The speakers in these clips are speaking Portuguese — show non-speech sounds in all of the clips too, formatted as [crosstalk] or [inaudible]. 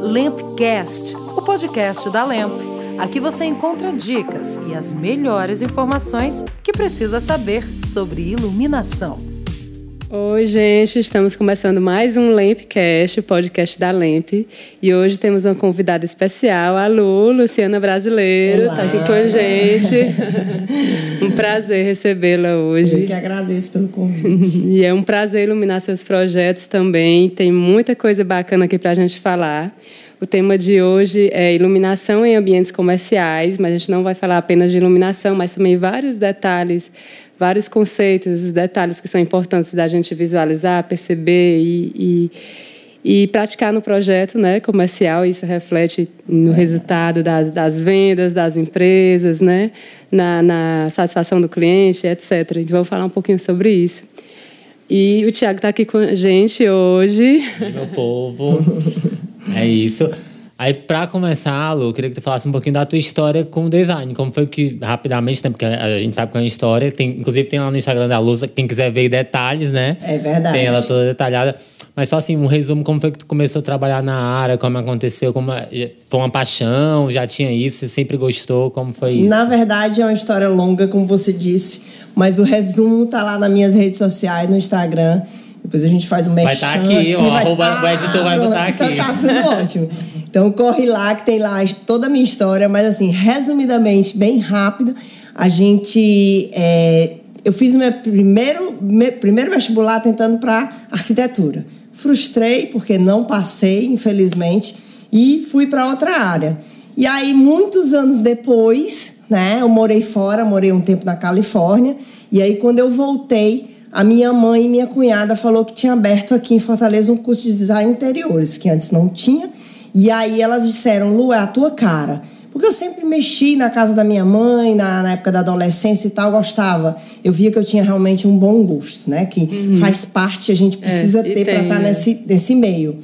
Lampcast, o podcast da Lamp. Aqui você encontra dicas e as melhores informações que precisa saber sobre iluminação. Oi, gente, estamos começando mais um Lampcast, o podcast da Lamp. E hoje temos uma convidada especial, a Lu, Luciana Brasileiro, está aqui com a gente. [laughs] um prazer recebê-la hoje. Eu que agradeço pelo convite. [laughs] e é um prazer iluminar seus projetos também. Tem muita coisa bacana aqui para a gente falar. O tema de hoje é iluminação em ambientes comerciais, mas a gente não vai falar apenas de iluminação, mas também vários detalhes vários conceitos, detalhes que são importantes da gente visualizar, perceber e, e, e praticar no projeto né, comercial. Isso reflete no resultado das, das vendas das empresas, né, na, na satisfação do cliente, etc. Então, vamos falar um pouquinho sobre isso. E o Tiago está aqui com a gente hoje. Meu povo. [laughs] É isso. Aí, para começar, Lu, eu queria que tu falasse um pouquinho da tua história com o design. Como foi que, rapidamente, né? Porque a gente sabe que é uma história. Tem, inclusive, tem lá no Instagram da Luz, quem quiser ver detalhes, né? É verdade. Tem ela toda detalhada. Mas só assim, um resumo, como foi que tu começou a trabalhar na área, como aconteceu, como é, foi uma paixão, já tinha isso, sempre gostou, como foi isso? Na verdade, é uma história longa, como você disse, mas o resumo tá lá nas minhas redes sociais, no Instagram. Depois a gente faz um Vai estar tá aqui, ó, vai... arroba, ah, o editor vai botar aqui. Então tá tudo ótimo. Então corre lá que tem lá toda a minha história, mas assim, resumidamente, bem rápido, a gente. É, eu fiz o meu primeiro, meu primeiro vestibular tentando para arquitetura. Frustrei porque não passei, infelizmente, e fui para outra área. E aí, muitos anos depois, né, eu morei fora, morei um tempo na Califórnia, e aí quando eu voltei, a minha mãe e minha cunhada falou que tinha aberto aqui em Fortaleza um curso de design interiores, que antes não tinha. E aí elas disseram, Lu, é a tua cara. Porque eu sempre mexi na casa da minha mãe, na, na época da adolescência e tal, gostava. Eu via que eu tinha realmente um bom gosto, né? Que uhum. faz parte, a gente precisa é, ter para estar tá nesse, nesse meio.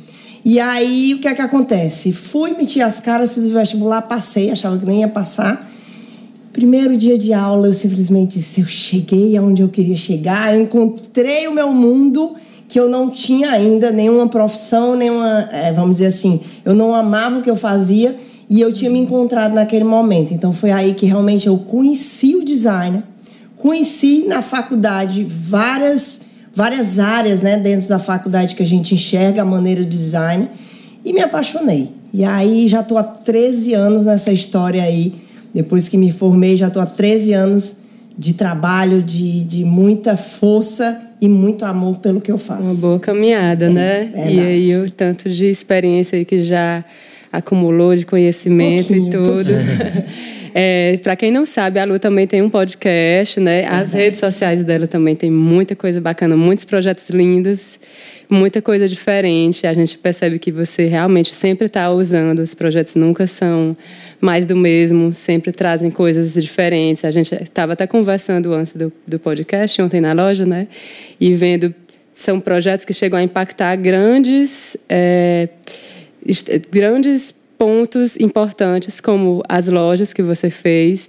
E aí, o que é que acontece? Fui, meti as caras, fiz o vestibular, passei, achava que nem ia passar. Primeiro dia de aula, eu simplesmente disse: eu cheguei aonde eu queria chegar, eu encontrei o meu mundo que eu não tinha ainda nenhuma profissão, nenhuma, é, vamos dizer assim, eu não amava o que eu fazia e eu tinha me encontrado naquele momento. Então foi aí que realmente eu conheci o design, conheci na faculdade várias várias áreas, né, dentro da faculdade que a gente enxerga a maneira do design e me apaixonei. E aí já estou há 13 anos nessa história aí depois que me formei, já estou há 13 anos de trabalho, de, de muita força e muito amor pelo que eu faço. Uma boa caminhada, é, né? É e aí o tanto de experiência que já acumulou de conhecimento um e tudo. [laughs] É, para quem não sabe, a Lu também tem um podcast, né? As redes sociais dela também tem muita coisa bacana, muitos projetos lindos muita coisa diferente. A gente percebe que você realmente sempre está usando, os projetos nunca são mais do mesmo, sempre trazem coisas diferentes. A gente estava até conversando antes do, do podcast, ontem na loja, né? E vendo, são projetos que chegam a impactar grandes, é, grandes pontos importantes, como as lojas que você fez,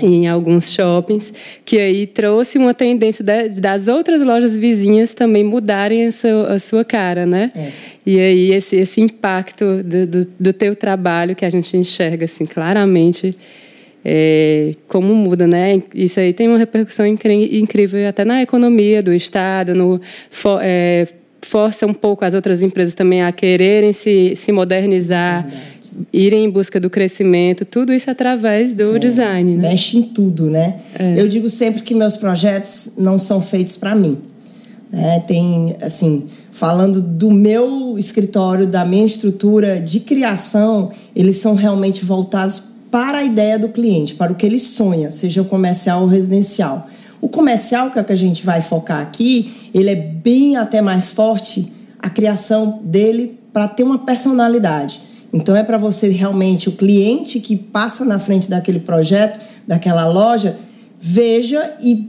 em alguns shoppings, que aí trouxe uma tendência das outras lojas vizinhas também mudarem a sua, a sua cara, né? É. E aí esse, esse impacto do, do, do, teu trabalho que a gente enxerga assim claramente é, como muda, né? Isso aí tem uma repercussão incrível até na economia do estado, no é, força um pouco as outras empresas também a quererem se, se modernizar. É irem em busca do crescimento, tudo isso através do é, design. Né? Mexe em tudo, né? É. Eu digo sempre que meus projetos não são feitos para mim. Né? Tem, assim, falando do meu escritório, da minha estrutura de criação, eles são realmente voltados para a ideia do cliente, para o que ele sonha, seja o comercial ou residencial. O comercial, que é o que a gente vai focar aqui, ele é bem até mais forte a criação dele para ter uma personalidade. Então é para você realmente, o cliente que passa na frente daquele projeto, daquela loja, veja e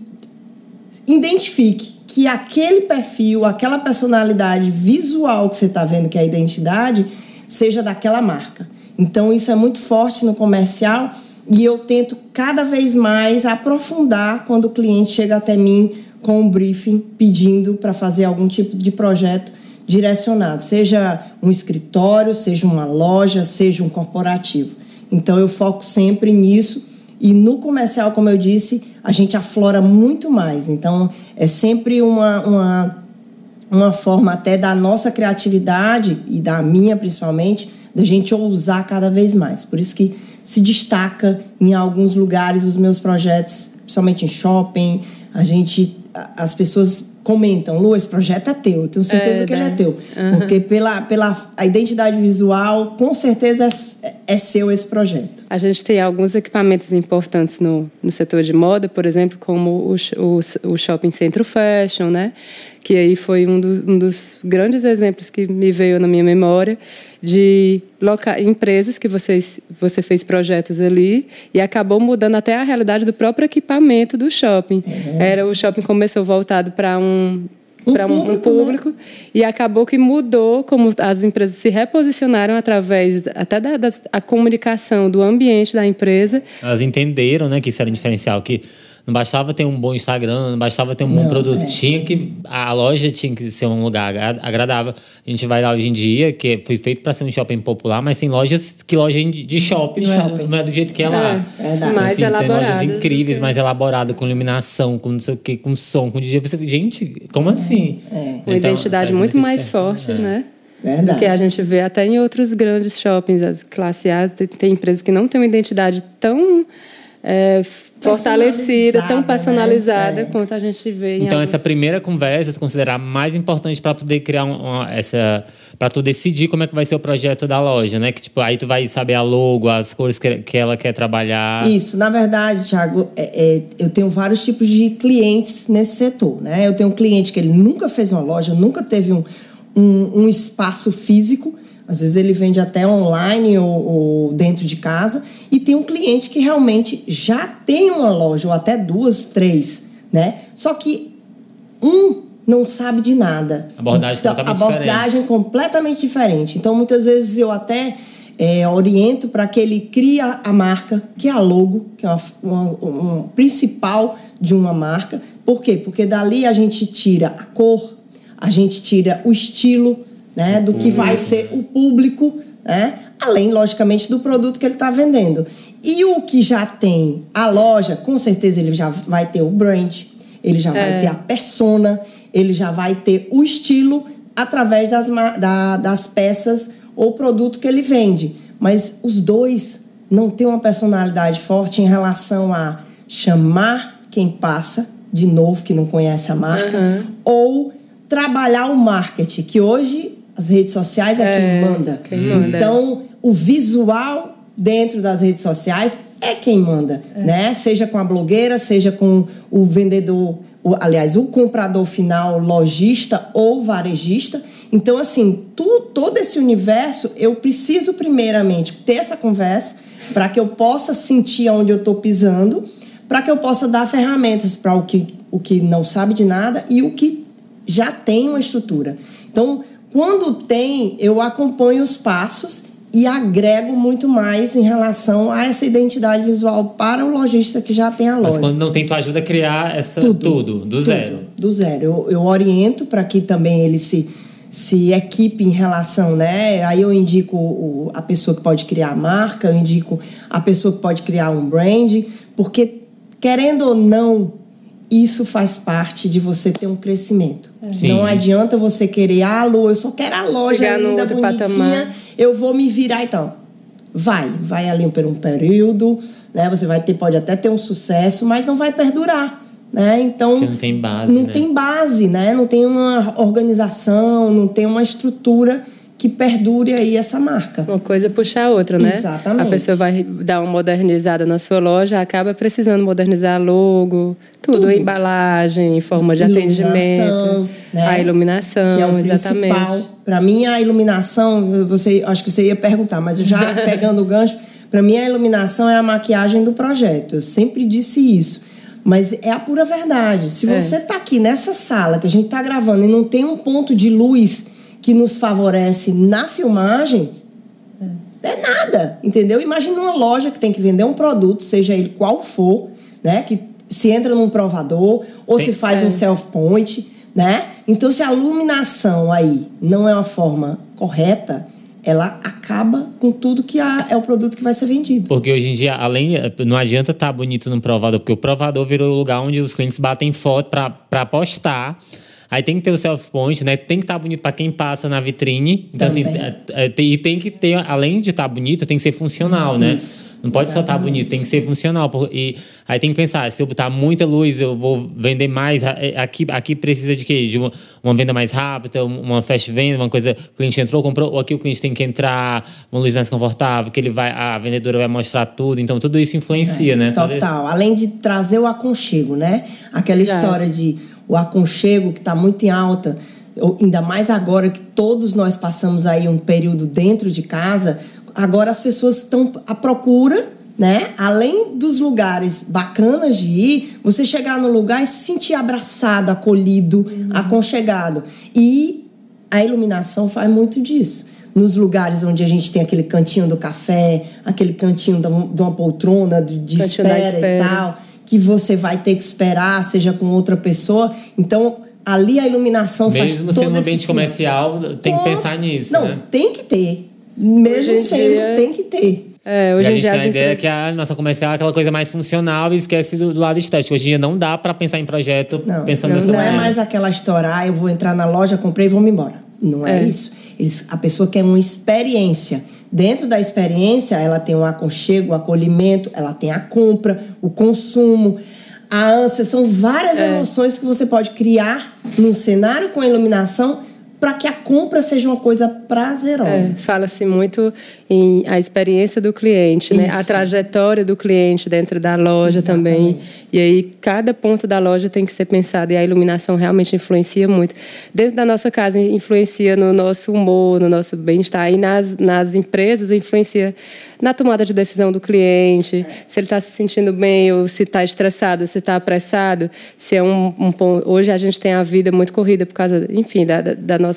identifique que aquele perfil, aquela personalidade visual que você está vendo, que é a identidade, seja daquela marca. Então isso é muito forte no comercial e eu tento cada vez mais aprofundar quando o cliente chega até mim com um briefing pedindo para fazer algum tipo de projeto direcionado, seja um escritório, seja uma loja, seja um corporativo. Então eu foco sempre nisso e no comercial, como eu disse, a gente aflora muito mais. Então é sempre uma, uma, uma forma até da nossa criatividade e da minha principalmente, da gente ousar cada vez mais. Por isso que se destaca em alguns lugares os meus projetos, principalmente em shopping. A gente, as pessoas comentam, Lu, esse projeto é teu. Eu tenho certeza é, que né? ele é teu. Uhum. Porque pela, pela a identidade visual, com certeza é, é, seu esse projeto. A gente tem alguns equipamentos importantes no, no setor de moda, por exemplo, como o, o, o Shopping Centro Fashion, né? Que aí foi um, do, um, dos grandes exemplos que me veio na minha memória de loca empresas que vocês, você fez projetos ali e acabou mudando até a realidade do próprio equipamento do shopping. É. Era o shopping começou voltado para um um para um, um público né? e acabou que mudou como as empresas se reposicionaram através até da, da a comunicação do ambiente da empresa. Elas entenderam, né, que isso era um diferencial que não bastava ter um bom Instagram, não bastava ter um bom não, produto. É. Tinha que. A loja tinha que ser um lugar agradável. A gente vai lá hoje em dia, que foi feito para ser um shopping popular, mas tem lojas que loja de shopping, de não, shopping. É, não, é, do jeito que é, é lá. É, mais assim, elaborado. Tem lojas incríveis, mais elaboradas, com iluminação, com não sei o que, com som, com DJ. Você, gente, como assim? É. Uma então, identidade muito mais forte, é. né? Verdade. Do que a gente vê até em outros grandes shoppings, as classe A, tem empresas que não têm uma identidade tão é, fortalecida, tão personalizada né? é. quanto a gente vê. então alguns... essa primeira conversa se considerar mais importante para poder criar uma, essa, para tu decidir como é que vai ser o projeto da loja, né? Que tipo aí tu vai saber a logo, as cores que, que ela quer trabalhar. Isso, na verdade, Thiago, é, é, eu tenho vários tipos de clientes nesse setor, né? Eu tenho um cliente que ele nunca fez uma loja, nunca teve um, um, um espaço físico às vezes ele vende até online ou, ou, dentro de casa. E tem um cliente que realmente já tem uma loja, ou até duas, três, né? Só que um não sabe de nada. Abordagem então, completamente abordagem diferente. completamente diferente. Então, muitas vezes eu até é, oriento para que ele crie a marca, que é a logo, que é uma, uma, uma principal de uma marca. Por quê? Porque dali a gente tira a cor, a gente tira o estilo, né, do que vai ser o público, né, além, logicamente, do produto que ele está vendendo. E o que já tem a loja, com certeza ele já vai ter o brand, ele já é. vai ter a persona, ele já vai ter o estilo através das, da, das peças ou produto que ele vende. Mas os dois não têm uma personalidade forte em relação a chamar quem passa, de novo, que não conhece a marca, uhum. ou trabalhar o marketing, que hoje as redes sociais é, é quem, manda. quem, manda. Então, o visual dentro das redes sociais é quem manda, é. né? Seja com a blogueira, seja com o vendedor, o, aliás, o comprador final, lojista ou varejista. Então, assim, tu, todo esse universo, eu preciso primeiramente ter essa conversa para que eu possa sentir onde eu estou pisando, para que eu possa dar ferramentas para o que, o que não sabe de nada e o que já tem uma estrutura. Então, quando tem, eu acompanho os passos e agrego muito mais em relação a essa identidade visual para o lojista que já tem a loja. Mas quando não tem, tu ajuda a criar essa tudo, tudo do tudo, zero. Do zero. Eu, eu oriento para que também ele se se equipe em relação, né? Aí eu indico o, a pessoa que pode criar a marca, eu indico a pessoa que pode criar um brand, porque querendo ou não, isso faz parte de você ter um crescimento. É. Não adianta você querer, ah, Lu, eu só quero a loja Chegar linda, bonitinha, patamar. Eu vou me virar então. Vai, vai ali por um período, né? Você vai ter, pode até ter um sucesso, mas não vai perdurar. Né? Então Porque não tem base, não né? tem base, né? Não tem uma organização, não tem uma estrutura que perdure aí essa marca. Uma coisa puxa a outra, né? Exatamente. A pessoa vai dar uma modernizada na sua loja, acaba precisando modernizar logo, tudo, tudo. embalagem, forma de atendimento, né? a iluminação, que é o exatamente. Para mim a iluminação, você acho que você ia perguntar, mas eu já [laughs] pegando o gancho, para mim a iluminação é a maquiagem do projeto. Eu sempre disse isso. Mas é a pura verdade. Se é. você está aqui nessa sala que a gente está gravando e não tem um ponto de luz que nos favorece na filmagem, é. nada, entendeu? Imagina uma loja que tem que vender um produto, seja ele qual for, né? Que se entra num provador ou Tem, se faz é. um self-point, né? Então, se a iluminação aí não é uma forma correta, ela acaba com tudo que é o produto que vai ser vendido. Porque hoje em dia, além, não adianta estar tá bonito no provador, porque o provador virou o lugar onde os clientes batem foto para postar. Aí tem que ter o self-point, né? Tem que estar tá bonito para quem passa na vitrine. Então, assim, Também. assim, é, é, e tem que ter, além de estar tá bonito, tem que ser funcional, né? Isso. Não pode Exatamente. só estar bonito, tem que ser funcional. E aí tem que pensar, se eu botar muita luz, eu vou vender mais. É, aqui, aqui precisa de quê? De uma, uma venda mais rápida, uma fast venda, uma coisa, o cliente entrou, comprou, ou aqui o cliente tem que entrar, uma luz mais confortável, que ele vai, a vendedora vai mostrar tudo. Então tudo isso influencia, é, né? Total. Além de trazer o aconchego, né? Aquela história de o aconchego que está muito em alta, ainda mais agora que todos nós passamos aí um período dentro de casa agora as pessoas estão à procura, né? Além dos lugares bacanas de ir, você chegar no lugar e se sentir abraçado, acolhido, uhum. aconchegado. E a iluminação faz muito disso. Nos lugares onde a gente tem aquele cantinho do café, aquele cantinho de uma poltrona de espera, espera, e tal, que você vai ter que esperar, seja com outra pessoa. Então, ali a iluminação Mesmo faz todo Mesmo sendo um ambiente comercial, tem Nossa, que pensar nisso, Não, né? tem que ter. Mesmo sendo, dia... tem que ter. É, hoje e a gente tem a ideia que a nossa comercial é aquela coisa mais funcional e esquece do, do lado estético. Hoje em dia não dá para pensar em projeto não, pensando não, dessa não maneira. Não é mais aquela história, ah, eu vou entrar na loja, comprei e vou me embora. Não é, é isso. Eles, a pessoa quer uma experiência. Dentro da experiência, ela tem um aconchego, o um acolhimento, ela tem a compra, o consumo, a ânsia. São várias é. emoções que você pode criar num cenário com iluminação para que a compra seja uma coisa prazerosa. É, Fala-se muito em a experiência do cliente, né? a trajetória do cliente dentro da loja Exatamente. também. E aí, cada ponto da loja tem que ser pensado e a iluminação realmente influencia muito. Dentro da nossa casa, influencia no nosso humor, no nosso bem-estar. E nas, nas empresas, influencia na tomada de decisão do cliente, se ele está se sentindo bem ou se está estressado, se está apressado, se é um, um hoje a gente tem a vida muito corrida por causa, enfim, da, da nossa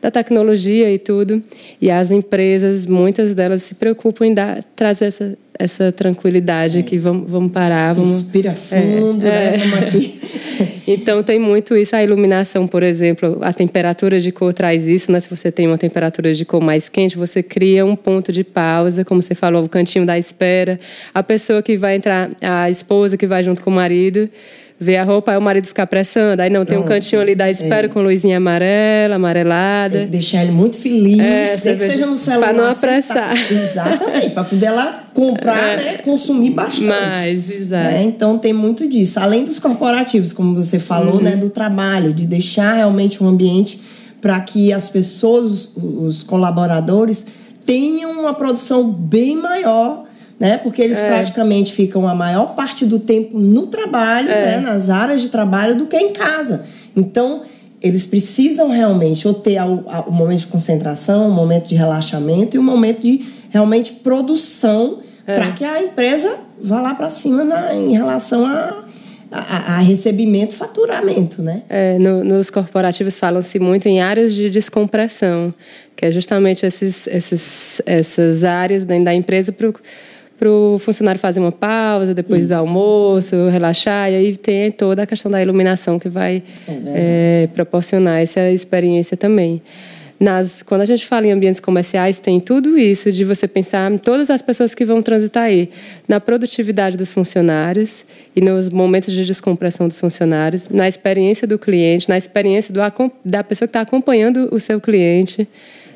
da tecnologia e tudo, e as empresas, muitas delas se preocupam em dar, trazer essa essa tranquilidade é. que vamos, vamos parar. Vamos, Respira fundo, é, né? É. Vamos aqui. [laughs] então tem muito isso. A iluminação, por exemplo, a temperatura de cor traz isso, né? Se você tem uma temperatura de cor mais quente, você cria um ponto de pausa, como você falou, o cantinho da espera. A pessoa que vai entrar, a esposa que vai junto com o marido ver a roupa, aí o marido ficar pressando. Aí não, tem um cantinho ali da espera é. com luzinha amarela, amarelada. deixar ele muito feliz, é, que seja no celular. Para não apressar. Exatamente, para poder lá comprar, é. né, consumir bastante. Mais, exato. É, então tem muito disso. Além dos corporativos, como você falou, uhum. né, do trabalho, de deixar realmente um ambiente para que as pessoas, os colaboradores, tenham uma produção bem maior né? Porque eles é. praticamente ficam a maior parte do tempo no trabalho, é. né? nas áreas de trabalho, do que em casa. Então, eles precisam realmente ou ter o, momento de concentração, o momento de relaxamento e o momento de realmente produção é. para que a empresa vá lá para cima na, em relação a, a, a, recebimento, faturamento, né? É, no, nos corporativos falam-se muito em áreas de descompressão, que é justamente esses, esses, essas áreas da empresa para para o funcionário fazer uma pausa depois Isso. do almoço, relaxar, e aí tem toda a questão da iluminação que vai é é, proporcionar essa experiência também. Nas, quando a gente fala em ambientes comerciais, tem tudo isso de você pensar em todas as pessoas que vão transitar aí, na produtividade dos funcionários e nos momentos de descompressão dos funcionários, na experiência do cliente, na experiência do, da pessoa que está acompanhando o seu cliente,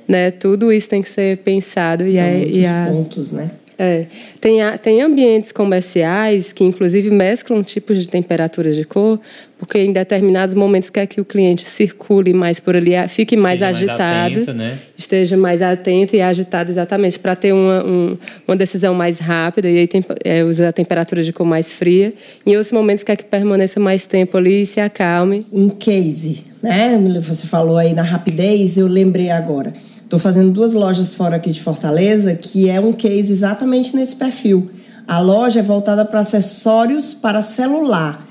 né? Tudo isso tem que ser pensado São e, a, e a, pontos, né? É. Tem, tem ambientes comerciais que, inclusive, mesclam tipos de temperaturas de cor, porque em determinados momentos quer que o cliente circule mais por ali, fique esteja mais agitado, mais atento, né? esteja mais atento e agitado exatamente para ter uma, um, uma decisão mais rápida e aí tem, é, usa a temperatura de cor mais fria. Em outros momentos quer que permaneça mais tempo ali e se acalme. Um case, né? Você falou aí na rapidez, eu lembrei agora Estou fazendo duas lojas fora aqui de Fortaleza, que é um case exatamente nesse perfil. A loja é voltada para acessórios para celular.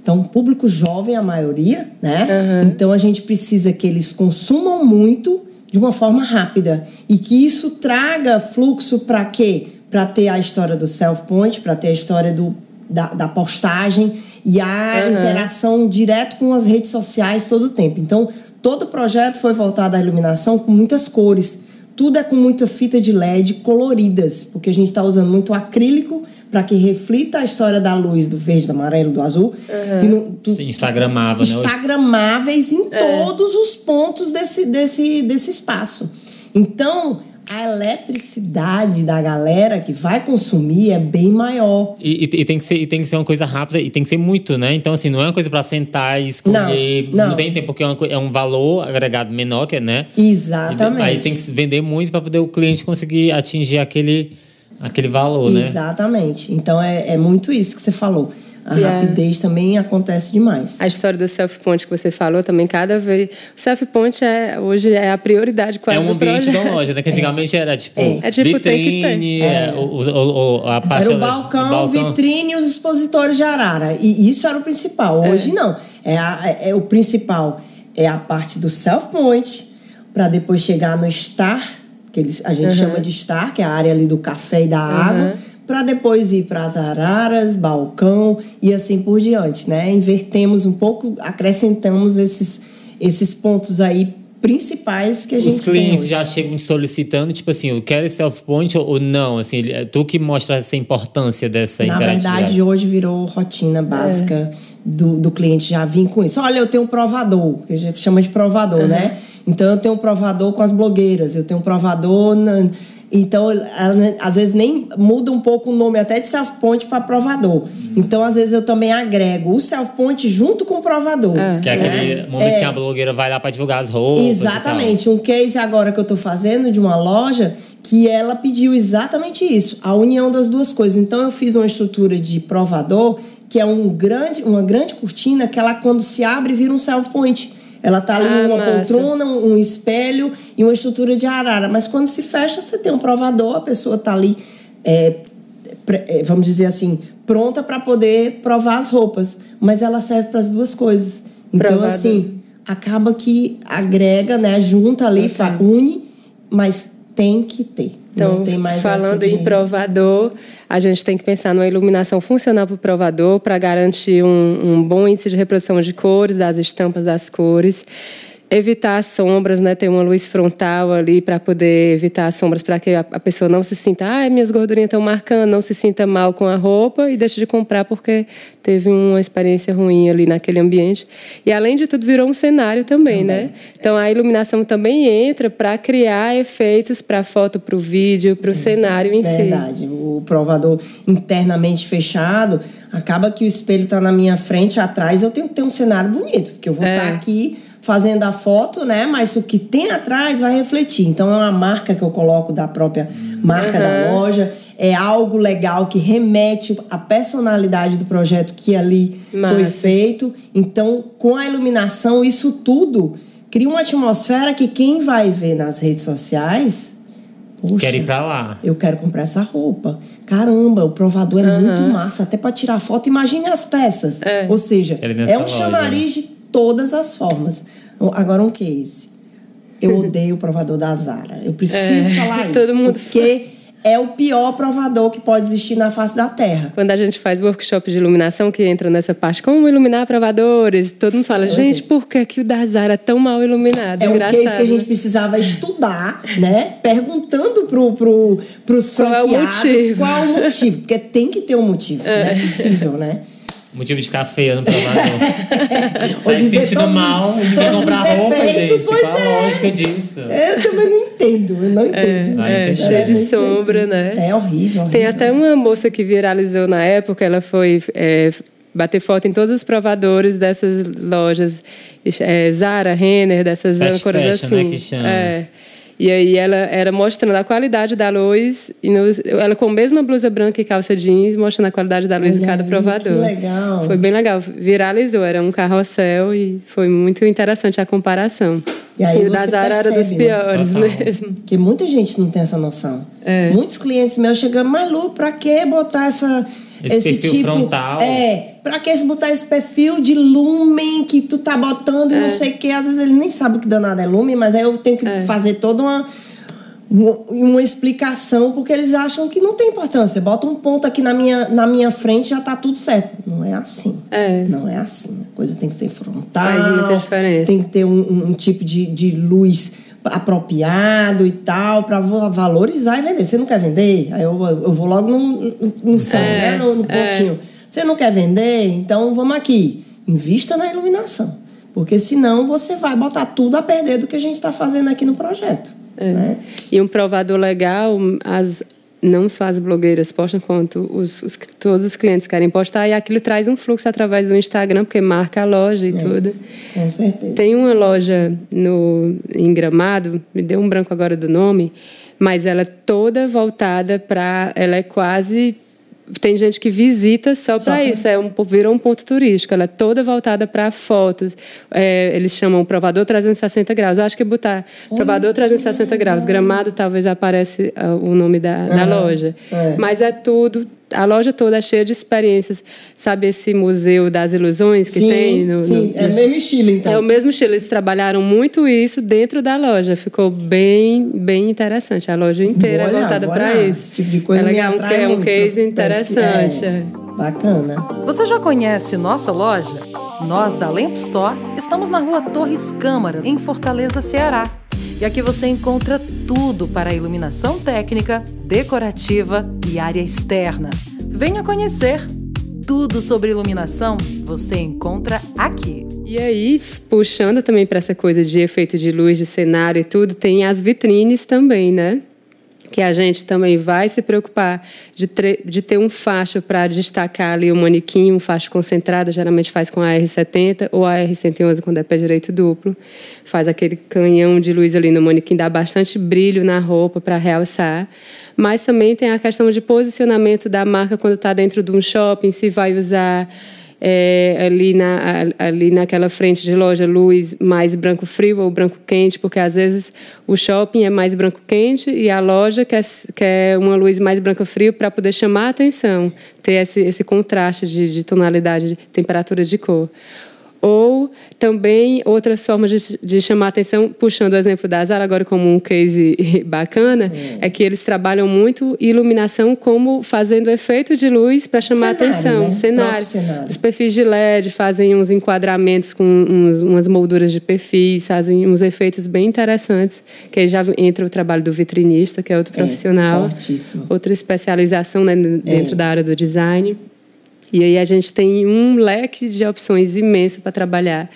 Então, público jovem, a maioria, né? Uhum. Então, a gente precisa que eles consumam muito de uma forma rápida. E que isso traga fluxo para quê? Para ter a história do self-point, para ter a história do, da, da postagem e a uhum. interação direto com as redes sociais todo o tempo. Então, todo o projeto foi voltado à iluminação com muitas cores. Tudo é com muita fita de LED coloridas, porque a gente está usando muito acrílico para que reflita a história da luz, do verde, do amarelo, do azul. Uhum. No, Instagramável, né? Instagramáveis em é. todos os pontos desse, desse, desse espaço. Então, a eletricidade da galera que vai consumir é bem maior. E, e, e, tem que ser, e tem que ser uma coisa rápida e tem que ser muito, né? Então, assim, não é uma coisa para sentar e escolher. Não, não. não tem tempo, porque é, uma, é, um valor agregado menor, que é, né? Exatamente. aí tem que vender muito para poder o cliente conseguir atingir aquele, aquele valor, Exatamente. né? Exatamente. Então, é, é muito isso que você falou a yeah. rapidez também acontece demais. A história do self-point que você falou também, cada vez. O self-point é, hoje é a prioridade quase É um ambiente da loja, né? Que [laughs] antigamente é. era tipo, é. é tipo vitrine, é. o, o, o, a parte Era o balcão, balcão, vitrine e os expositores de arara. E isso era o principal. É. Hoje não. É, a, é, é o principal é a parte do self-point, para depois chegar no star, que eles, a gente uhum. chama de star, que é a área ali do café e da uhum. Para depois ir para as araras, balcão e assim por diante, né? Invertemos um pouco, acrescentamos esses, esses pontos aí principais que a gente Os clientes já chegam solicitando, tipo assim, eu quero esse self-point ou, não? Assim, é tu que mostra essa importância dessa Na verdade, hoje virou rotina básica é. do, do cliente já vir com isso. Olha, eu tenho um provador, que a gente chama de provador, uhum. né? Então, eu tenho um provador com as blogueiras, eu tenho um provador... Na, então, ela, às vezes nem muda um pouco o nome até de self-point para provador. Então, às vezes eu também agrego o self-point junto com o provador. É. Que é né? aquele momento é. que a blogueira vai lá para divulgar as roupas. Exatamente. Um case agora que eu estou fazendo de uma loja que ela pediu exatamente isso, a união das duas coisas. Então, eu fiz uma estrutura de provador que é um grande, uma grande cortina que ela, quando se abre, vira um self-point. Ela tá ali ah, numa poltrona, um, um, espelho e uma estrutura de arara. Mas quando se fecha, você tem um provador, a pessoa tá ali, é, é, vamos dizer assim, pronta para poder provar as roupas. Mas ela serve para as duas coisas. Então, Provado. assim, acaba que agrega, né? Junta ali, une, mas tem que ter. Então, mais falando em provador, a gente tem que pensar numa iluminação funcional para o provador para garantir um, um bom índice de reprodução de cores, das estampas das cores evitar as sombras, né? Ter uma luz frontal ali para poder evitar as sombras, para que a, a, pessoa não se sinta, ai, minhas gordurinhas estão marcando, não se sinta mal com a roupa e deixe de comprar porque teve uma experiência ruim ali naquele ambiente. E além de tudo, virou um cenário também, né? também. né? Então a iluminação também entra para criar efeitos para a foto, para o vídeo, para o cenário em Verdade. si. Verdade. O provador internamente fechado acaba que o espelho está na minha frente, atrás eu tenho que ter um cenário bonito, porque eu vou estar é. tá aqui fazendo a foto, né? Mas o que tem atrás vai refletir. Então é uma marca que eu coloco da própria marca uhum. da loja. É algo legal que remete à personalidade do projeto que ali Massa. foi feito. Então, com a iluminação, isso tudo cria uma atmosfera que quem vai ver nas redes sociais. Poxa, Quer ir pra lá. Eu quero comprar essa roupa. Caramba, o provador é uhum. muito massa, até para tirar foto. Imagine as peças. É. Ou seja, é um loja, chamariz né? de todas as formas. Agora um case. Eu [laughs] odeio o provador da Zara. Eu preciso é, falar [laughs] isso. Porque é o pior provador que pode existir na face da Terra. Quando a gente faz workshop de iluminação, que entra nessa parte, como iluminar provadores, todo mundo fala, gente, por que, que o da Zara é tão mal iluminado? É Engraçado. um case que a gente precisava estudar, né? Perguntando pro, pro, pros franqueados qual é o motivo. Qual é o motivo. Porque tem que ter um motivo, é. não é possível, né? Motivo de ficar feia no provador. [laughs] Sai sentindo mal, não quer comprar roupa, gente. Qual a é. lógica disso? Eu também não entendo, eu não entendo. É, é cheio de sombra, né? É horrível, horrível, Tem até uma moça que viralizou na época, ela foi é, bater foto em todos os provadores dessas lojas. É, Zara, Renner, dessas Fast âncoras fashion, assim. Né, que chama. É. E aí ela era mostrando a qualidade da luz, e nos, ela com a mesma blusa branca e calça jeans, mostrando a qualidade da luz Olha em cada aí, provador. Que legal. Foi bem legal. Viralizou, era um carrossel e foi muito interessante a comparação. E aí e o da Zara era dos né? piores né? mesmo. Porque muita gente não tem essa noção. É. Muitos clientes meus chegam, mas Lu, pra que botar essa esse, esse perfil tipo, frontal. É, pra que botar esse perfil de lumen que tu tá botando e é. não sei o que. Às vezes ele nem sabe o que danado é lumen, mas aí eu tenho que é. fazer toda uma uma explicação porque eles acham que não tem importância. Bota um ponto aqui na minha, na minha frente já está tudo certo. Não é assim. É. Não é assim. A coisa tem que ser frontal. Faz muita diferença. Tem que ter um, um tipo de, de luz apropriado e tal para valorizar e vender. Você não quer vender? Aí eu, eu vou logo no, no, no sangue, é, né? no, no é. pontinho. É. Você não quer vender? Então vamos aqui. Invista na iluminação. Porque senão você vai botar tudo a perder do que a gente está fazendo aqui no projeto. É. Né? E um provador legal, as, não só as blogueiras postam, quanto os, os, todos os clientes querem postar, e aquilo traz um fluxo através do Instagram, porque marca a loja e é, tudo. Com certeza. Tem uma loja no, em Gramado, me deu um branco agora do nome, mas ela é toda voltada para. Ela é quase tem gente que visita só, para isso, é um, virou um ponto turístico. Ela é toda voltada para fotos. É, eles chamam provador 360 graus. Eu acho que botar Olha provador 360 graus, gramado, talvez aparece uh, o nome da, da loja. É. Mas é tudo a loja toda é cheia de experiências. Sabe esse museu das ilusões que sim, tem? No, sim, no... é o mesmo estilo, então. É o mesmo estilo. Eles trabalharam muito isso dentro da loja. Ficou bem, bem interessante. A loja inteira é voltada para isso. Esse tipo de coisa é legal, um, é um case interessante. É, bacana. Você já conhece nossa loja? Nós, da Lamp Store, estamos na rua Torres Câmara, em Fortaleza, Ceará. E aqui você encontra tudo para iluminação técnica, decorativa e área externa. Venha conhecer! Tudo sobre iluminação você encontra aqui. E aí, puxando também para essa coisa de efeito de luz, de cenário e tudo, tem as vitrines também, né? Que a gente também vai se preocupar de, de ter um facho para destacar ali o manequim, um facho concentrado, geralmente faz com a R70 ou a R111 quando é pé direito duplo. Faz aquele canhão de luz ali no manequim, dá bastante brilho na roupa para realçar. Mas também tem a questão de posicionamento da marca quando está dentro de um shopping, se vai usar é, ali, na, ali naquela frente de loja luz mais branco frio ou branco quente, porque às vezes o shopping é mais branco quente e a loja quer, quer uma luz mais branco frio para poder chamar a atenção, ter esse, esse contraste de, de tonalidade, de temperatura de cor. Ou também outras formas de, de, chamar atenção, puxando o exemplo da Zara agora como um case [laughs] bacana, é. é que eles trabalham muito iluminação como fazendo efeito de luz para chamar cenário, atenção. Né? Cenário. cenário. Os perfis de LED fazem uns enquadramentos com uns, umas molduras de perfis, fazem uns efeitos bem interessantes, que aí já entra o trabalho do vitrinista, que é outro é, profissional. Fortíssimo. Outra especialização né, dentro é. da área do design. E aí a gente tem um leque de opções imenso para trabalhar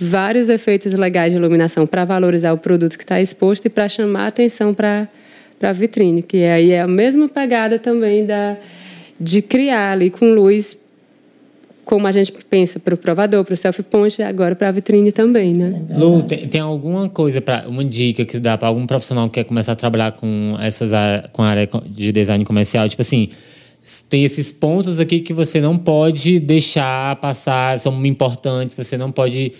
vários efeitos legais de iluminação para valorizar o produto que está exposto e para chamar a atenção para a vitrine, que aí é a mesma pegada também da, de criar ali com luz como a gente pensa para o provador, para o self-point, agora para a vitrine também, né? É Lu, tem, tem, alguma coisa, para uma dica que dá para algum profissional que quer começar a trabalhar com, essas, com a área de design comercial? Tipo assim, tem esses pontos aqui que você não pode deixar passar, são importantes, você não pode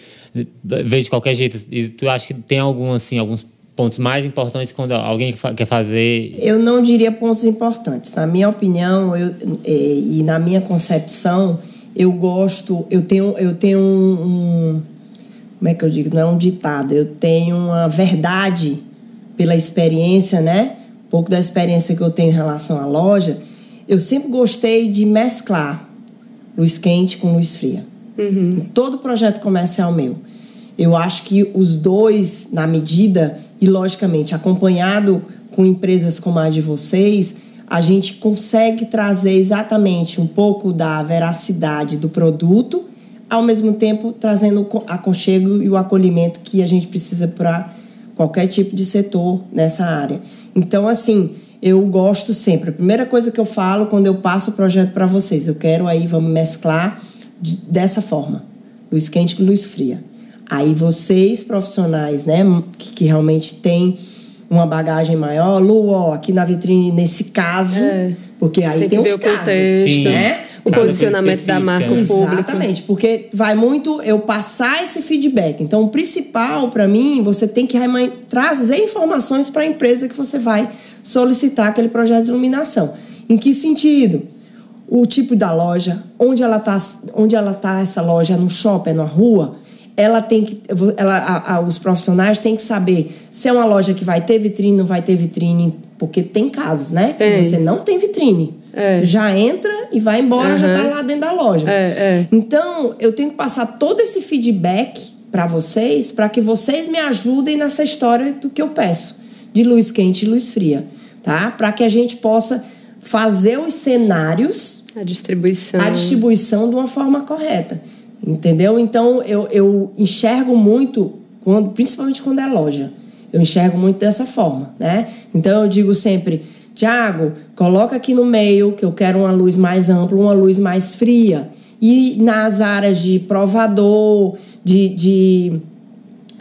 ver de qualquer jeito. E tu acha que tem algum assim, alguns pontos mais importantes quando alguém quer fazer? Eu não diria pontos importantes. Na minha opinião eu, e, e na minha concepção, eu gosto, eu tenho, eu tenho um, um, como é que eu digo? Não é um ditado. Eu tenho uma verdade pela experiência, né? Um pouco da experiência que eu tenho em relação à loja eu sempre gostei de mesclar luz quente com luz fria. Uhum. Em todo projeto comercial meu. Eu acho que os dois, na medida, e logicamente acompanhado com empresas como a de vocês, a gente consegue trazer exatamente um pouco da veracidade do produto, ao mesmo tempo trazendo o aconchego e o acolhimento que a gente precisa para qualquer tipo de setor nessa área. Então, assim, eu gosto sempre. A primeira coisa que eu falo quando eu passo o projeto para vocês, eu quero aí, vamos mesclar de, dessa forma, luz quente com luz fria. Aí vocês, profissionais, né, que, que realmente têm uma bagagem maior, Lu, ó, aqui na vitrine, nesse caso, é. porque aí tem, tem os casos, contexto, né? O posicionamento da marca né? Exatamente, porque vai muito eu passar esse feedback. Então, o principal para mim, você tem que trazer informações para a empresa que você vai solicitar aquele projeto de iluminação. Em que sentido? O tipo da loja, onde ela está, onde ela tá essa loja, é no shopping, é na rua, ela tem que. Ela, a, a, os profissionais têm que saber se é uma loja que vai ter vitrine, não vai ter vitrine, porque tem casos, né? Que você não tem vitrine. É. Você já entra e vai embora, uhum. já tá lá dentro da loja. É, é. Então, eu tenho que passar todo esse feedback para vocês, para que vocês me ajudem nessa história do que eu peço, de luz quente e luz fria, tá? Para que a gente possa fazer os cenários, a distribuição, a distribuição de uma forma correta. Entendeu? Então eu, eu enxergo muito, quando, principalmente quando é loja, eu enxergo muito dessa forma, né? Então eu digo sempre, Tiago, coloca aqui no meio que eu quero uma luz mais ampla, uma luz mais fria. E nas áreas de provador, de, de,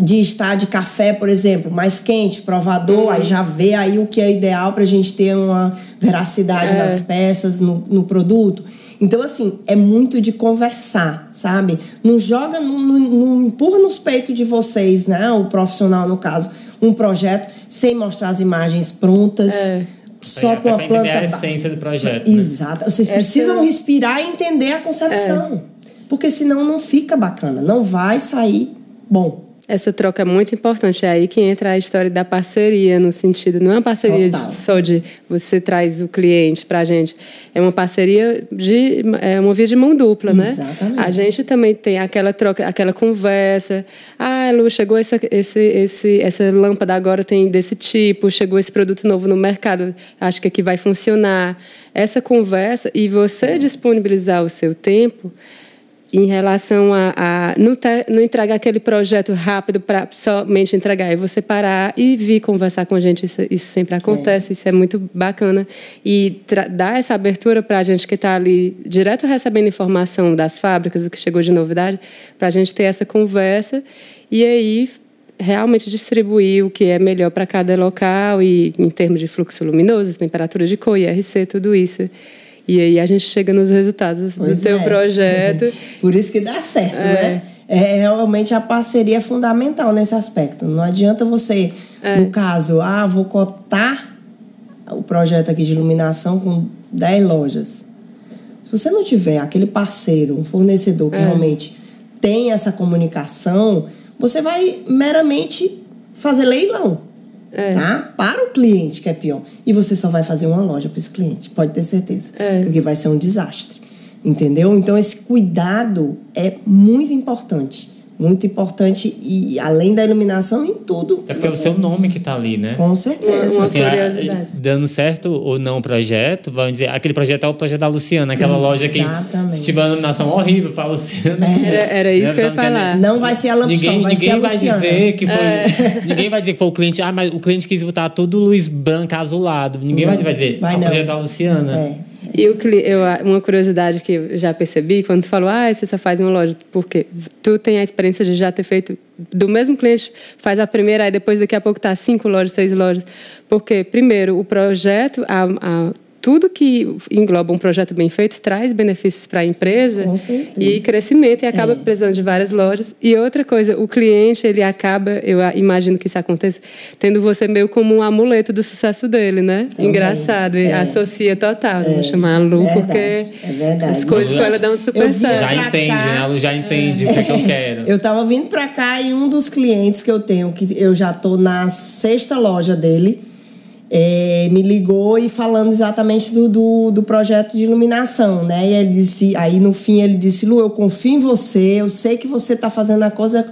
de estar de café, por exemplo, mais quente, provador, uhum. aí já vê aí o que é ideal para a gente ter uma veracidade é. nas peças, no, no produto. Então, assim, é muito de conversar, sabe? Não joga, não, não, não empurra nos peitos de vocês, né? O profissional, no caso, um projeto sem mostrar as imagens prontas. É. Só com a planta. a essência do projeto. Né? Exato. Vocês Essa... precisam respirar e entender a concepção. É. Porque senão não fica bacana. Não vai sair bom. Essa troca é muito importante. É aí que entra a história da parceria, no sentido, não é uma parceria de, só de você traz o cliente para a gente. É uma parceria de é uma via de mão dupla, né? Exatamente. A gente também tem aquela troca, aquela conversa. Ah, Lu, chegou essa, esse, esse, essa lâmpada agora tem desse tipo, chegou esse produto novo no mercado, acho que aqui vai funcionar. Essa conversa e você disponibilizar o seu tempo em relação a, a não, ter, não, entregar aquele projeto rápido para somente entregar, é você parar e vir conversar com a gente. Isso, isso sempre acontece, é. isso é muito bacana. E dar essa abertura para a gente que está ali direto recebendo informação das fábricas, o que chegou de novidade, para a gente ter essa conversa e aí realmente distribuir o que é melhor para cada local e em termos de fluxo luminoso, temperatura de cor, IRC, tudo isso. E aí a gente chega nos resultados pois do seu é. projeto. [laughs] Por isso que dá certo, é. né? É realmente a parceria é fundamental nesse aspecto. Não adianta você, é. no caso, ah, vou cotar o projeto aqui de iluminação com 10 lojas. Se você não tiver aquele parceiro, um fornecedor que é. realmente tem essa comunicação, você vai meramente fazer leilão é. tá? Para o cliente, que é pior. E você só vai fazer uma loja para esse cliente, pode ter certeza. É. Porque vai ser um desastre. Entendeu? Então, esse cuidado é muito importante muito importante e além da iluminação em tudo. É porque é o seu nome que está ali, né? Com certeza. Uma assim, curiosidade. dando certo ou não o projeto, vamos dizer, aquele projeto é o projeto da Luciana, aquela Exatamente. loja que se tiver uma iluminação horrível, fala Luciana. É. Era, era isso que eu ia falar. Não vai ser a Lampstone, ninguém, vai ninguém ser a vai Luciana. dizer que foi, é. [laughs] ninguém vai dizer que foi o cliente, ah, mas o cliente quis botar tudo luz branca azulado. Ninguém não, vai dizer, vai ah, o projeto da Luciana. É. E o, eu, uma curiosidade que eu já percebi, quando tu falou, ah, você só faz uma loja, porque tu tem a experiência de já ter feito, do mesmo cliente, faz a primeira, aí depois daqui a pouco tá cinco lojas, seis lojas. Porque, primeiro, o projeto, a, a tudo que engloba um projeto bem feito traz benefícios para a empresa e crescimento e acaba é. precisando de várias lojas. E outra coisa, o cliente ele acaba, eu imagino que isso aconteça, tendo você meio como um amuleto do sucesso dele, né? Também. Engraçado, é. associa total, é. vamos chamar a Lu, verdade. porque é as coisas com ela dão super certo. Já entende, cá, né? A Lu já entende o que, que eu quero. Eu estava vindo para cá e um dos clientes que eu tenho, que eu já estou na sexta loja dele, é, me ligou e falando exatamente do, do, do, projeto de iluminação, né? E ele disse, aí no fim ele disse, Lu, eu confio em você, eu sei que você está fazendo a coisa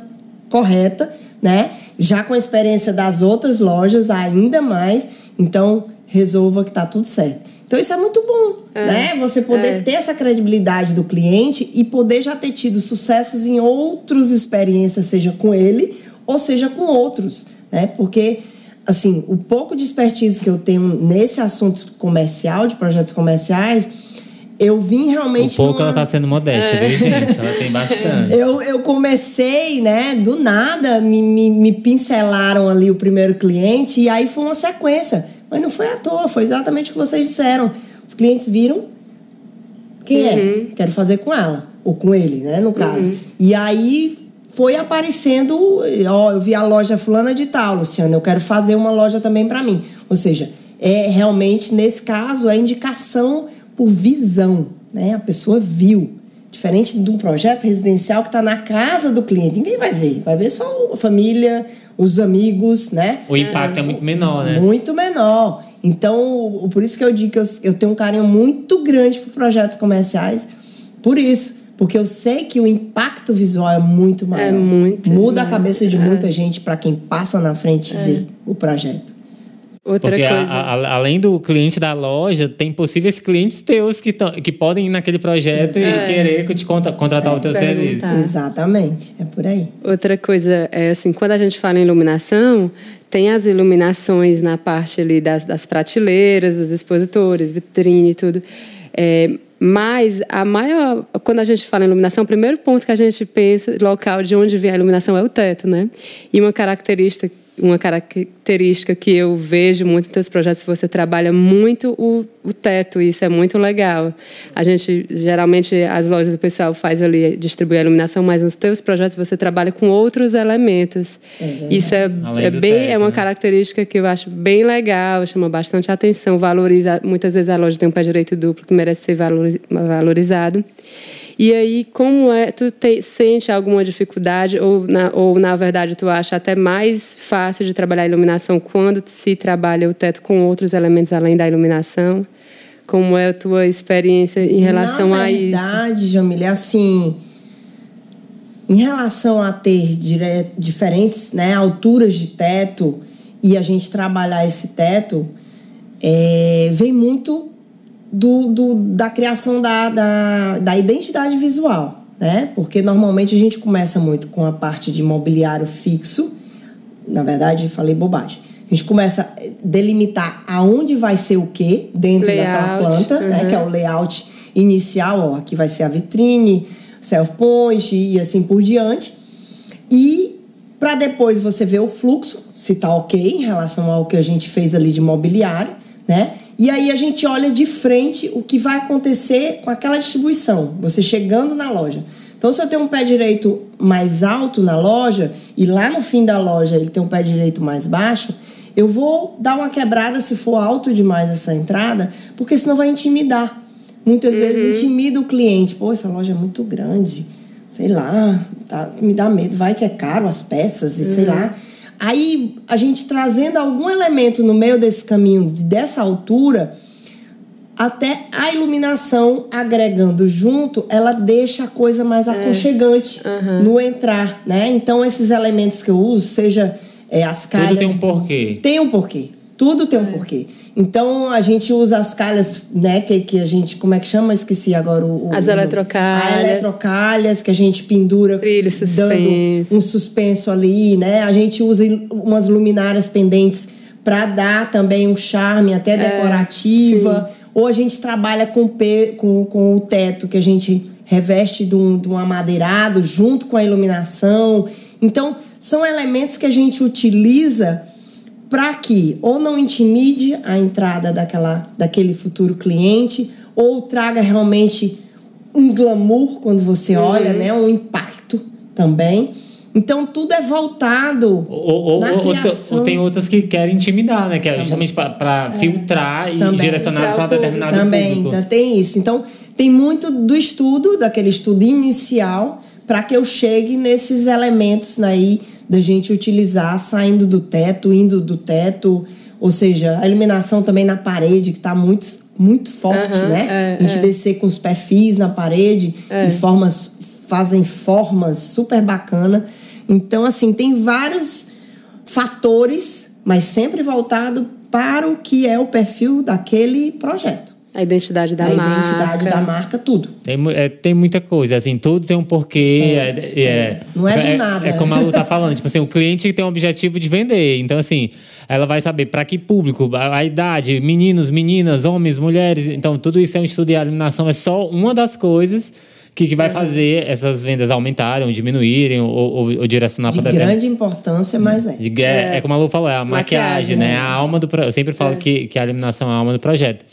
correta, né? Já com a experiência das outras lojas, ainda mais, então resolva que tá tudo certo. Então isso é muito bom, é, né? Você poder é. ter essa credibilidade do cliente e poder já ter tido sucessos em outras experiências, seja com ele ou seja com outros, né? Porque assim, o pouco de expertise que eu tenho nesse assunto comercial, de projetos comerciais, eu vim realmente. Um pouco numa... ela está sendo modesta, é. viu, gente? Ela tem bastante. Eu, eu comecei, né, do nada, me, me, me, pincelaram ali o primeiro cliente, e aí foi uma sequência. Mas não foi à toa, foi exatamente o que vocês disseram. Os clientes viram quem é? uhum. é, quero fazer com ela, ou com ele, né, no caso. Uhum. E aí foi aparecendo, ó, eu vi a loja fulana de tal, Luciana, eu quero fazer uma loja também para mim. Ou seja, é realmente nesse caso a indicação por visão, né? A pessoa viu, Diferente de um projeto residencial que está na casa do cliente. Ninguém vai ver. Vai ver só a família, os amigos, né? O impacto é, é muito menor, né? Muito menor. Então, por isso que eu digo que eu, eu tenho um carinho muito grande por projetos comerciais. Por isso. Porque eu sei que o impacto visual é muito maior. É muito. Muda a cabeça de muita é. gente para quem passa na frente e é. vê o projeto. Outra Porque coisa. A, a, além do cliente da loja, tem possíveis clientes teus que, tão, que podem ir naquele projeto é. e querer que te contra, contratar é, o teu serviço. Exatamente, é por aí. Outra coisa é assim, quando a gente fala em iluminação, tem as iluminações na parte ali das, das prateleiras, dos expositores, vitrine e tudo. É, mas a maior, quando a gente fala em iluminação, o primeiro ponto que a gente pensa, local de onde vem a iluminação é o teto, né? E uma característica uma característica que eu vejo muito nos teus projetos, você trabalha muito o, o teto, e isso é muito legal. A gente, geralmente, as lojas do pessoal faz ali, distribui a iluminação, mas nos teus projetos você trabalha com outros elementos. É isso é, é bem, teto, é uma né? característica que eu acho bem legal, chama bastante atenção, valoriza, muitas vezes a loja tem um pé direito duplo que merece ser valorizado. E aí, como é, tu te, sente alguma dificuldade ou na, ou na verdade tu acha até mais fácil de trabalhar a iluminação quando se trabalha o teto com outros elementos além da iluminação? Como é a tua experiência em relação na a isso? Na verdade, Jamília, assim, em relação a ter dire... diferentes né, alturas de teto e a gente trabalhar esse teto, é, vem muito do, do, da criação da, da, da identidade visual, né? Porque normalmente a gente começa muito com a parte de mobiliário fixo. Na verdade, falei bobagem. A gente começa a delimitar aonde vai ser o que dentro layout, daquela planta, uhum. né? Que é o layout inicial, ó, aqui vai ser a vitrine, self point e assim por diante. E para depois você ver o fluxo, se tá ok em relação ao que a gente fez ali de mobiliário, né? E aí a gente olha de frente o que vai acontecer com aquela distribuição, você chegando na loja. Então, se eu tenho um pé direito mais alto na loja e lá no fim da loja ele tem um pé direito mais baixo, eu vou dar uma quebrada se for alto demais essa entrada, porque senão vai intimidar. Muitas uhum. vezes intimida o cliente. Pô, essa loja é muito grande, sei lá, tá, me dá medo, vai que é caro as peças e uhum. sei lá. Aí a gente trazendo algum elemento no meio desse caminho, dessa altura, até a iluminação agregando junto, ela deixa a coisa mais é. aconchegante uhum. no entrar, né? Então esses elementos que eu uso, seja é, as calhas, tudo tem um porquê. Tem um porquê. Tudo tem um é. porquê. Então a gente usa as calhas, né? Que, que a gente, como é que chama? Esqueci agora o. As eletrocalhas. As eletrocalhas que a gente pendura. Brilho, dando um suspenso ali, né? A gente usa umas luminárias pendentes para dar também um charme até é, decorativa. É, Ou a gente trabalha com, com, com o teto que a gente reveste de um, de um amadeirado junto com a iluminação. Então, são elementos que a gente utiliza para que ou não intimide a entrada daquela, daquele futuro cliente ou traga realmente um glamour quando você uhum. olha, né, um impacto também. Então tudo é voltado ou, na ou, ou, tem outras que querem intimidar, né? Que é justamente para é. filtrar e também. direcionar para determinado também, público. Também, tem isso. Então tem muito do estudo, daquele estudo inicial, para que eu chegue nesses elementos aí da gente utilizar saindo do teto, indo do teto, ou seja, a iluminação também na parede, que está muito, muito forte, uhum, né? É, a gente é. descer com os perfis na parede é. e formas, fazem formas super bacana. Então, assim, tem vários fatores, mas sempre voltado para o que é o perfil daquele projeto. A identidade da a marca. A identidade da marca, tudo. Tem, é, tem muita coisa, assim, tudo tem um porquê. É, é, é não é do é, nada. É como a Lu tá falando, tipo assim, o cliente tem o objetivo de vender. Então, assim, ela vai saber para que público, a, a, idade, meninos, meninas, homens, mulheres. Então, tudo isso é um estudo de alimentação, é só uma das coisas que, que vai fazer essas vendas aumentarem, ou diminuírem, ou, ou, ou direcionar para De grande importância, mas é. De, é. é. como a Lu falou, é a maquiagem, maquiagem né? É a alma do projeto. Eu sempre falo que, que a eliminação é a alma do projeto.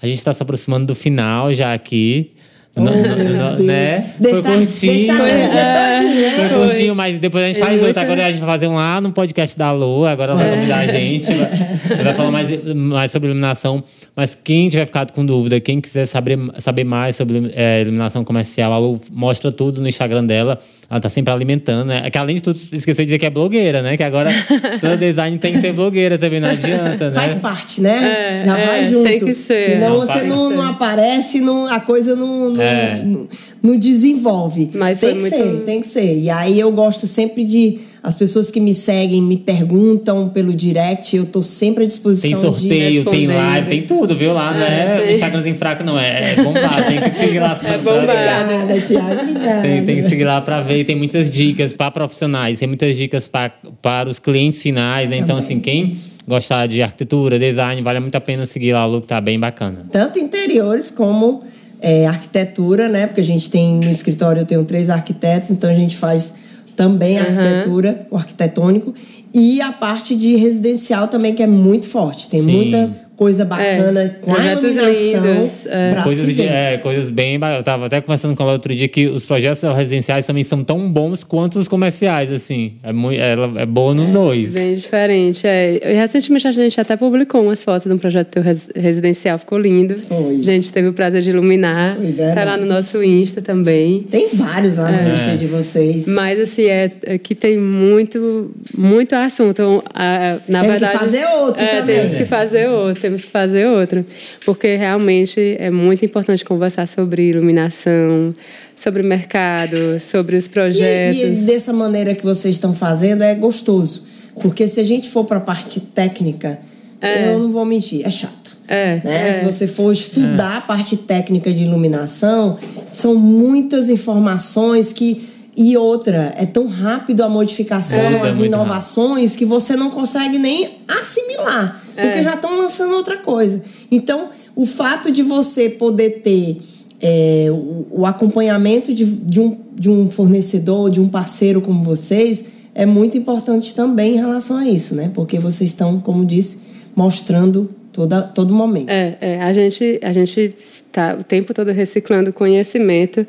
A gente está se aproximando do final já aqui Oh, no, no, né? Deixa, foi curtinho. Foi, é, foi curtinho, mas depois a gente faz outro. Agora a gente vai fazer um lá no podcast da Lua. Agora ela vai é. convidar a gente. Vai, vai falar mais, mais sobre iluminação. Mas quem tiver ficado com dúvida, quem quiser saber, saber mais sobre é, iluminação comercial, a Lu mostra tudo no Instagram dela. Ela tá sempre alimentando, né? É que além de tudo, esqueceu de dizer que é blogueira, né? Que agora [laughs] todo design tem que ser blogueira também, não adianta, né? Faz parte, né? É, Já vai junto. Tem que ser. Senão não, você não, não aparece, não, a coisa não, não, é. não, não desenvolve. Mas tem que muito... ser, tem que ser. E aí eu gosto sempre de as pessoas que me seguem me perguntam pelo direct, eu tô sempre à disposição. Tem sorteio, tem live, tem tudo, viu? Lá, é, não é Instagramzinho fraco, não. É, é bombado, tem que seguir lá. É bombado. Obrigada, Tiago, obrigada. Tem, tem, que seguir lá pra ver. Tem muitas dicas para profissionais, tem muitas dicas pra, para os clientes finais, né? Então, assim, quem gostar de arquitetura, design, vale muito a pena seguir lá o look, tá bem bacana. Tanto interiores como é, arquitetura, né? Porque a gente tem no escritório, eu tenho três arquitetos, então a gente faz também a uhum. arquitetura, o arquitetônico, e a parte de residencial também, que é muito forte. Tem Sim. muita coisa bacana é, com a iluminação. É. Coisas, de, é, coisas bem. Eu tava até conversando com ela outro dia que os projetos residenciais também são tão bons quanto os comerciais, assim. É, muito, ela é boa nos é, dois. Bem diferente. É. E recentemente a gente até publicou umas fotos de um projeto residencial, ficou lindo. Foi. A gente teve o prazer de iluminar. Foi tá lá no nosso Insta também. Tem vários lá no é. Insta de vocês. Mas assim, é, é que tem muito, muito assunto. Então, a, na tem verdade. que fazer outro é, também. Temos que fazer outro temos que fazer outro. Porque realmente é muito importante conversar sobre iluminação, sobre mercado, sobre os projetos. E, e dessa maneira que vocês estão fazendo é gostoso. Porque se a gente for para a parte técnica, é. eu não vou mentir, é chato. É, né? é. Se você for estudar é. a parte técnica de iluminação, são muitas informações que e outra, é tão rápido a modificação, é, as inovações, que você não consegue nem assimilar, porque é. já estão lançando outra coisa. Então, o fato de você poder ter é, o, o, acompanhamento de, de, um, de um fornecedor, de um parceiro como vocês, é muito importante também em relação a isso, né? Porque vocês estão, como disse, mostrando toda, todo momento. É, é a gente a gente está o tempo todo reciclando conhecimento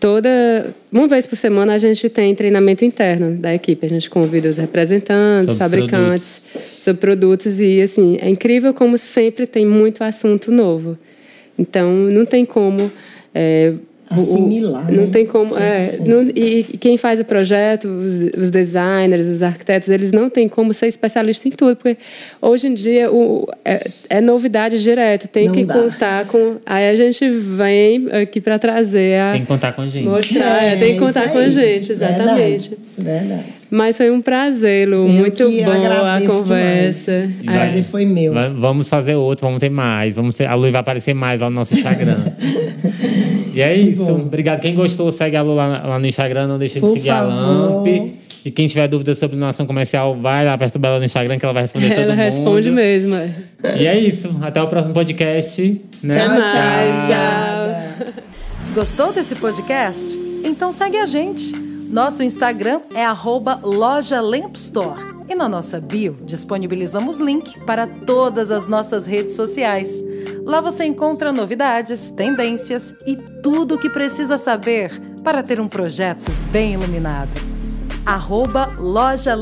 toda uma vez por semana a gente tem treinamento interno da equipe. A gente convida os representantes, sobre fabricantes, produtos. sobre produtos e assim é incrível como sempre tem muito assunto novo. Então não tem como é, assimilar, o, Não né? tem como. É, não, e quem faz o projeto, os, os, designers, os arquitetos, eles não têm como ser especialista em tudo, porque hoje em dia o, é, é novidade direto, tem não que dá. contar com. Aí a gente vem aqui para trazer a. Tem que contar com a gente. Mostrar, é, tem que contar com a gente, exatamente. Verdade. Verdade. Mas foi um prazer, Lu. muito bom a conversa. O prazer foi meu. Vamos fazer outro, vamos ter mais. Vamos ter, a Lu vai aparecer mais lá no nosso Instagram. [laughs] e é isso isso. Obrigado. Quem gostou, segue a Lu lá, lá no Instagram. Não deixa de Por seguir favor. a Lamp. E quem tiver dúvida sobre iluminação comercial, vai lá perturbar ela no Instagram que ela vai responder [laughs] ela todo mundo. Ela responde mesmo. E é isso. Até o próximo podcast. Né? Tchau, tchau. tchau. Gostou desse podcast? Então segue a gente. Nosso Instagram é arroba loja Store. E na nossa bio disponibilizamos link para todas as nossas redes sociais. Lá você encontra novidades, tendências e tudo o que precisa saber para ter um projeto bem iluminado. Arroba Loja.